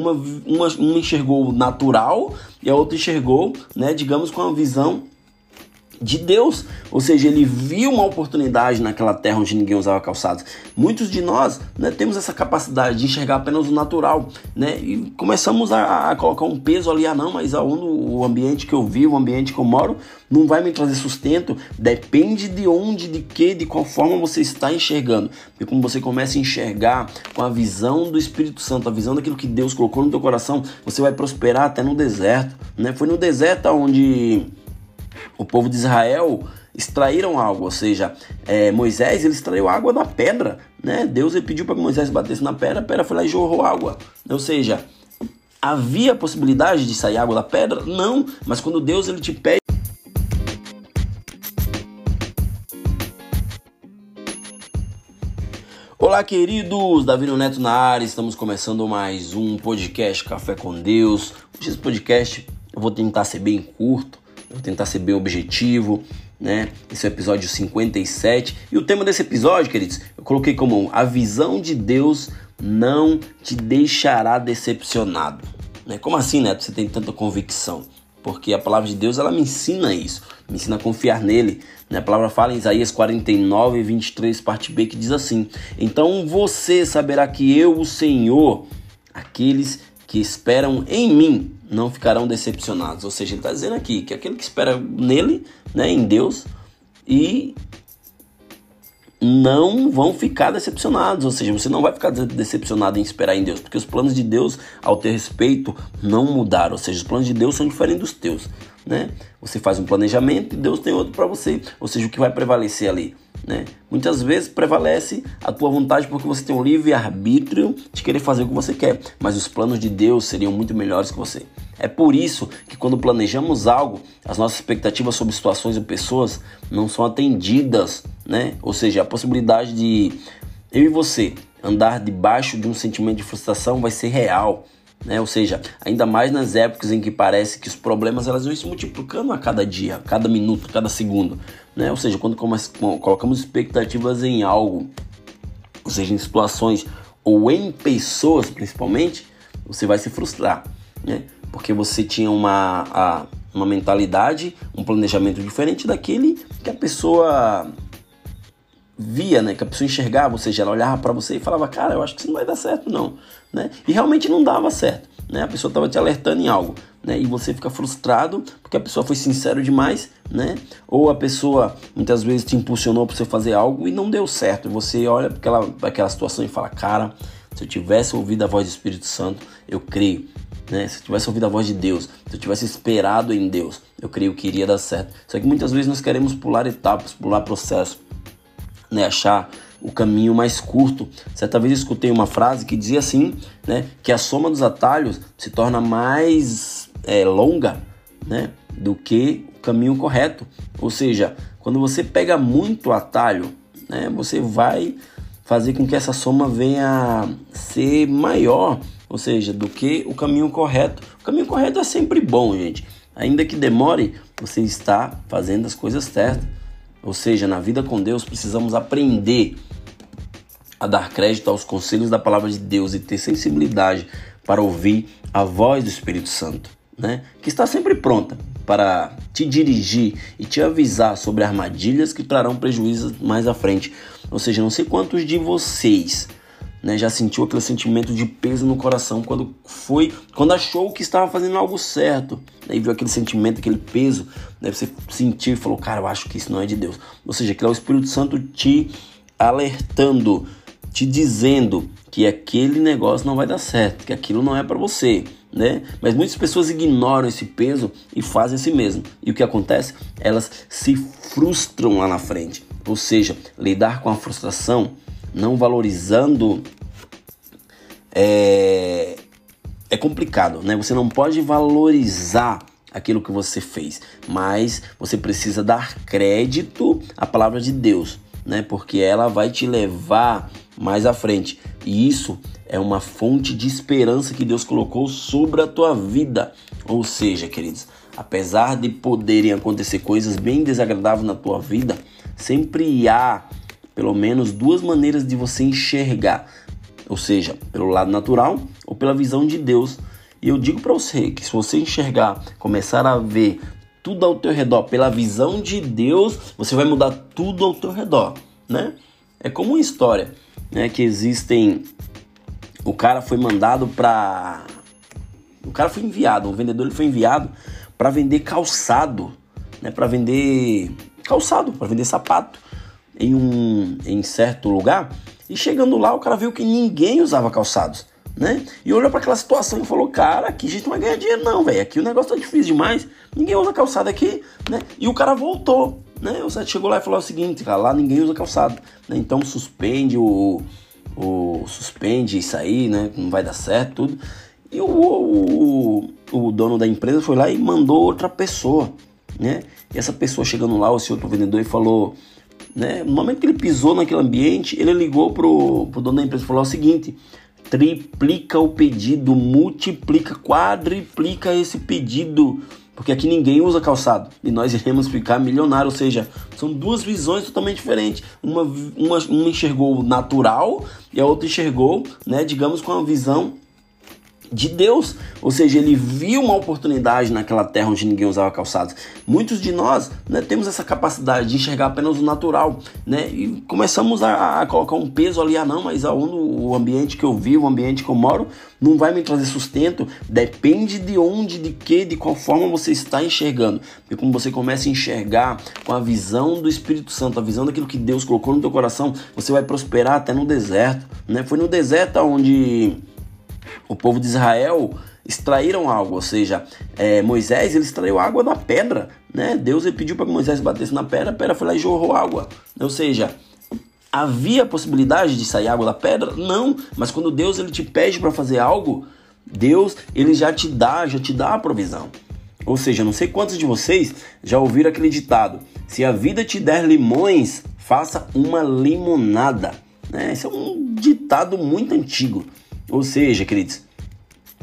uma, uma, uma enxergou natural e a outra enxergou, né, digamos, com a visão de Deus, ou seja, ele viu uma oportunidade naquela terra onde ninguém usava calçados. Muitos de nós né, temos essa capacidade de enxergar apenas o natural, né? E começamos a, a colocar um peso ali, ah não, mas aonde o ambiente que eu vivo, o ambiente que eu moro, não vai me trazer sustento. Depende de onde, de que, de qual forma você está enxergando. E como você começa a enxergar com a visão do Espírito Santo, a visão daquilo que Deus colocou no teu coração, você vai prosperar até no deserto, né? Foi no deserto onde o povo de Israel extraíram algo, ou seja, é, Moisés ele extraiu água da pedra, né? Deus ele pediu para Moisés batesse na pedra, a pedra foi lá e jorrou água, ou seja, havia possibilidade de sair água da pedra? Não, mas quando Deus ele te pede Olá, queridos! Davi Neto na área, estamos começando mais um podcast Café com Deus. Hoje esse podcast eu vou tentar ser bem curto, vou tentar ser bem objetivo, né? Esse é o episódio 57. E o tema desse episódio, queridos, eu coloquei como a visão de Deus não te deixará decepcionado. Né? Como assim, Neto? Você tem tanta convicção? Porque a palavra de Deus, ela me ensina isso, me ensina a confiar nele. Né? A palavra fala em Isaías 49, 23, parte B, que diz assim: Então você saberá que eu, o Senhor, aqueles que esperam em mim não ficarão decepcionados. Ou seja, ele está dizendo aqui que aquele que espera nele, né, em Deus, e não vão ficar decepcionados, ou seja, você não vai ficar decepcionado em esperar em Deus, porque os planos de Deus ao teu respeito não mudaram, ou seja, os planos de Deus são diferentes dos teus, né? Você faz um planejamento e Deus tem outro para você, ou seja, o que vai prevalecer ali né? Muitas vezes prevalece a tua vontade porque você tem um livre arbítrio de querer fazer o que você quer, mas os planos de Deus seriam muito melhores que você. É por isso que quando planejamos algo, as nossas expectativas sobre situações e pessoas não são atendidas, né? Ou seja, a possibilidade de eu e você andar debaixo de um sentimento de frustração vai ser real. Né? Ou seja, ainda mais nas épocas em que parece que os problemas elas vão se multiplicando a cada dia, a cada minuto, a cada segundo. Né? Ou seja, quando colocamos expectativas em algo, ou seja, em situações ou em pessoas principalmente, você vai se frustrar, né? Porque você tinha uma, a, uma mentalidade, um planejamento diferente daquele que a pessoa via, né, que a pessoa enxergava, ou seja, ela olhava para você e falava, cara, eu acho que isso não vai dar certo não, né? E realmente não dava certo, né? A pessoa estava te alertando em algo, né? E você fica frustrado porque a pessoa foi sincero demais, né? Ou a pessoa muitas vezes te impulsionou para você fazer algo e não deu certo. E você olha para aquela, aquela situação e fala, cara, se eu tivesse ouvido a voz do Espírito Santo, eu creio, né? Se eu tivesse ouvido a voz de Deus, se eu tivesse esperado em Deus, eu creio que iria dar certo. Só que muitas vezes nós queremos pular etapas, pular processos né, achar o caminho mais curto. Certa vez escutei uma frase que dizia assim, né, que a soma dos atalhos se torna mais é, longa, né, do que o caminho correto. Ou seja, quando você pega muito atalho, né, você vai fazer com que essa soma venha ser maior, ou seja, do que o caminho correto. O caminho correto é sempre bom, gente. Ainda que demore, você está fazendo as coisas certas. Ou seja, na vida com Deus precisamos aprender a dar crédito aos conselhos da palavra de Deus e ter sensibilidade para ouvir a voz do Espírito Santo, né? Que está sempre pronta para te dirigir e te avisar sobre armadilhas que trarão prejuízos mais à frente. Ou seja, não sei quantos de vocês né, já sentiu aquele sentimento de peso no coração quando foi, quando achou que estava fazendo algo certo, né, e viu aquele sentimento, aquele peso, né, você sentiu e falou, cara, eu acho que isso não é de Deus. Ou seja, que é o Espírito Santo te alertando, te dizendo que aquele negócio não vai dar certo, que aquilo não é para você, né? Mas muitas pessoas ignoram esse peso e fazem assim mesmo. E o que acontece? Elas se frustram lá na frente. Ou seja, lidar com a frustração não valorizando é, é complicado, né? Você não pode valorizar aquilo que você fez, mas você precisa dar crédito à palavra de Deus, né? Porque ela vai te levar mais à frente. E isso é uma fonte de esperança que Deus colocou sobre a tua vida. Ou seja, queridos, apesar de poderem acontecer coisas bem desagradáveis na tua vida, sempre há pelo menos duas maneiras de você enxergar. Ou seja, pelo lado natural ou pela visão de Deus. E eu digo para você que se você enxergar, começar a ver tudo ao teu redor pela visão de Deus, você vai mudar tudo ao teu redor, né? É como uma história, né, que existem o cara foi mandado para o cara foi enviado, o vendedor ele foi enviado para vender calçado, né, para vender calçado, para vender sapato em um em certo lugar. E chegando lá, o cara viu que ninguém usava calçados né? E olhou para aquela situação e falou: Cara, aqui a gente não vai ganhar dinheiro, não, velho. Aqui o negócio tá difícil demais. Ninguém usa calçado aqui, né? E o cara voltou, né? O Sete chegou lá e falou o seguinte: Cara, lá ninguém usa calçado, né? Então suspende o, o. Suspende isso aí, né? Não vai dar certo, tudo. E o, o, o dono da empresa foi lá e mandou outra pessoa, né? E essa pessoa chegando lá, esse outro vendedor, e falou. Né? No momento que ele pisou naquele ambiente, ele ligou pro, pro dono da empresa e falou o seguinte: triplica o pedido, multiplica, quadriplica esse pedido, porque aqui ninguém usa calçado e nós iremos ficar milionários. Ou seja, são duas visões totalmente diferentes. Uma, uma, uma enxergou natural e a outra enxergou, né, digamos, com a visão de Deus, ou seja, ele viu uma oportunidade naquela terra onde ninguém usava calçados. Muitos de nós né, temos essa capacidade de enxergar apenas o natural, né? E começamos a, a colocar um peso ali, ah não, mas aonde o ambiente que eu vivo, o ambiente que eu moro, não vai me trazer sustento. Depende de onde, de que, de qual forma você está enxergando. E como você começa a enxergar com a visão do Espírito Santo, a visão daquilo que Deus colocou no teu coração, você vai prosperar até no deserto, né? Foi no deserto onde o povo de Israel extraíram algo, ou seja, é, Moisés ele extraiu água da pedra, né? Deus ele pediu para Moisés batesse na pedra, a pedra foi lá e jorrou água, ou seja, havia possibilidade de sair água da pedra? Não, mas quando Deus ele te pede para fazer algo, Deus ele já te dá, já te dá a provisão. Ou seja, não sei quantos de vocês já ouviram aquele ditado: se a vida te der limões, faça uma limonada. Né? Esse é um ditado muito antigo. Ou seja, queridos,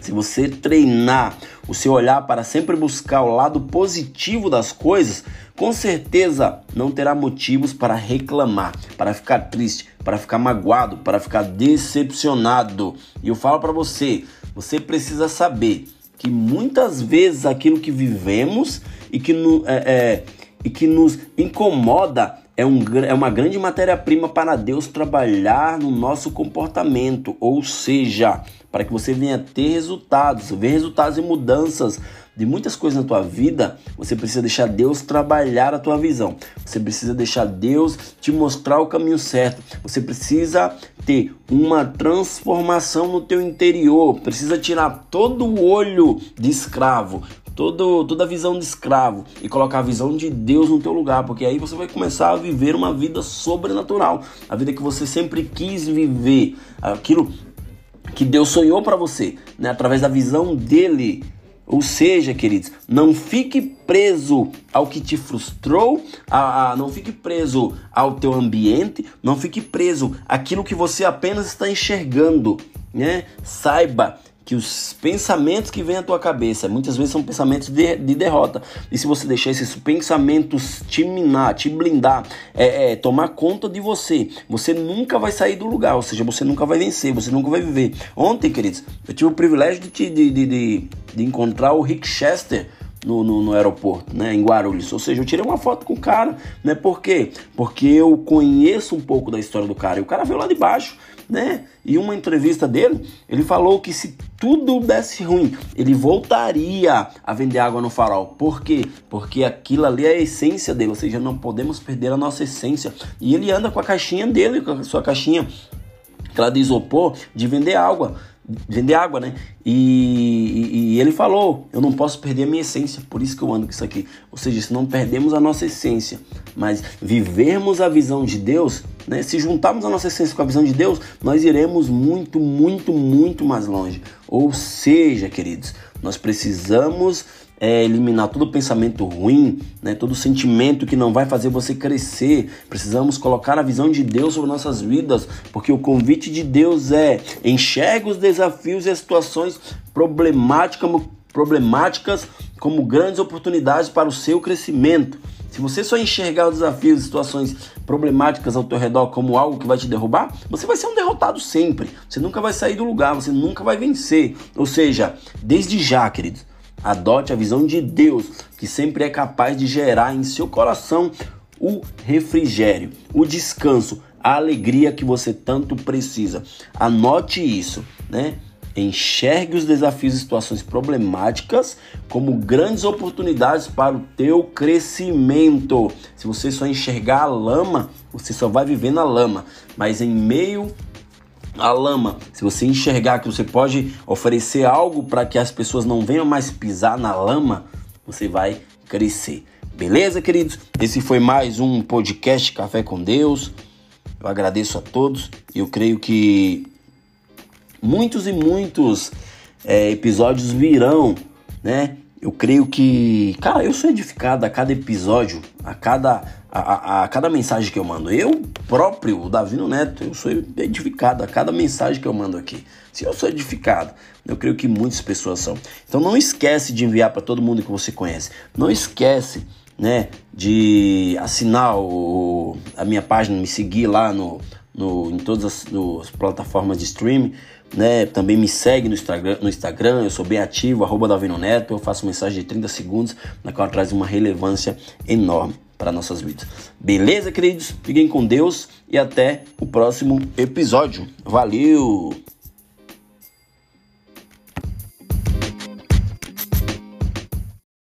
se você treinar o seu olhar para sempre buscar o lado positivo das coisas, com certeza não terá motivos para reclamar, para ficar triste, para ficar magoado, para ficar decepcionado. E eu falo para você, você precisa saber que muitas vezes aquilo que vivemos e que, no, é, é, e que nos incomoda é, um, é uma grande matéria-prima para Deus trabalhar no nosso comportamento, ou seja, para que você venha ter resultados, ver resultados e mudanças de muitas coisas na tua vida, você precisa deixar Deus trabalhar a tua visão. Você precisa deixar Deus te mostrar o caminho certo. Você precisa ter uma transformação no teu interior. Precisa tirar todo o olho de escravo, todo, toda a visão de escravo e colocar a visão de Deus no teu lugar, porque aí você vai começar a viver uma vida sobrenatural, a vida que você sempre quis viver, aquilo que Deus sonhou para você, né, através da visão dele. Ou seja, queridos, não fique preso ao que te frustrou, a, a, não fique preso ao teu ambiente, não fique preso àquilo que você apenas está enxergando, né? Saiba que os pensamentos que vêm à tua cabeça muitas vezes são pensamentos de, de derrota. E se você deixar esses pensamentos te minar, te blindar, é, é, tomar conta de você, você nunca vai sair do lugar, ou seja, você nunca vai vencer, você nunca vai viver. Ontem, queridos, eu tive o privilégio de, de, de, de, de encontrar o Rick Chester. No, no, no, aeroporto, né, em Guarulhos. Ou seja, eu tirei uma foto com o cara, né? Por quê? Porque eu conheço um pouco da história do cara. E o cara veio lá de baixo, né? E uma entrevista dele, ele falou que se tudo desse ruim, ele voltaria a vender água no farol. Por quê? Porque aquilo ali é a essência dele, ou seja, não podemos perder a nossa essência. E ele anda com a caixinha dele, com a sua caixinha, aquela de isopor, de vender água vender água, né? E, e, e, ele falou: eu não posso perder a minha essência, por isso que eu ando com isso aqui. Ou seja, se não perdemos a nossa essência, mas vivermos a visão de Deus, né? Se juntarmos a nossa essência com a visão de Deus, nós iremos muito, muito, muito mais longe. Ou seja, queridos, nós precisamos é, eliminar todo pensamento ruim, né, todo sentimento que não vai fazer você crescer. Precisamos colocar a visão de Deus sobre nossas vidas, porque o convite de Deus é enxergue os desafios e as situações problemáticas, problemáticas como grandes oportunidades para o seu crescimento. Se você só enxergar os desafios, situações problemáticas ao teu redor como algo que vai te derrubar, você vai ser um derrotado sempre. Você nunca vai sair do lugar, você nunca vai vencer. Ou seja, desde já, queridos, adote a visão de Deus, que sempre é capaz de gerar em seu coração o refrigério, o descanso, a alegria que você tanto precisa. Anote isso, né? Enxergue os desafios e situações problemáticas como grandes oportunidades para o teu crescimento. Se você só enxergar a lama, você só vai viver na lama, mas em meio à lama, se você enxergar que você pode oferecer algo para que as pessoas não venham mais pisar na lama, você vai crescer. Beleza, queridos? Esse foi mais um podcast Café com Deus. Eu agradeço a todos. Eu creio que muitos e muitos é, episódios virão, né? Eu creio que, cara, eu sou edificado a cada episódio, a cada, a, a, a cada mensagem que eu mando. Eu próprio, o Davino Neto, eu sou edificado a cada mensagem que eu mando aqui. Se eu sou edificado, eu creio que muitas pessoas são. Então não esquece de enviar para todo mundo que você conhece. Não esquece, né, de assinar o, a minha página, me seguir lá no, no, em todas as, as plataformas de streaming né? Também me segue no Instagram, no Instagram, eu sou bem ativo, arroba Davino Neto, eu faço mensagem de 30 segundos, na qual traz uma relevância enorme para nossas vidas. Beleza, queridos? Fiquem com Deus e até o próximo episódio. Valeu!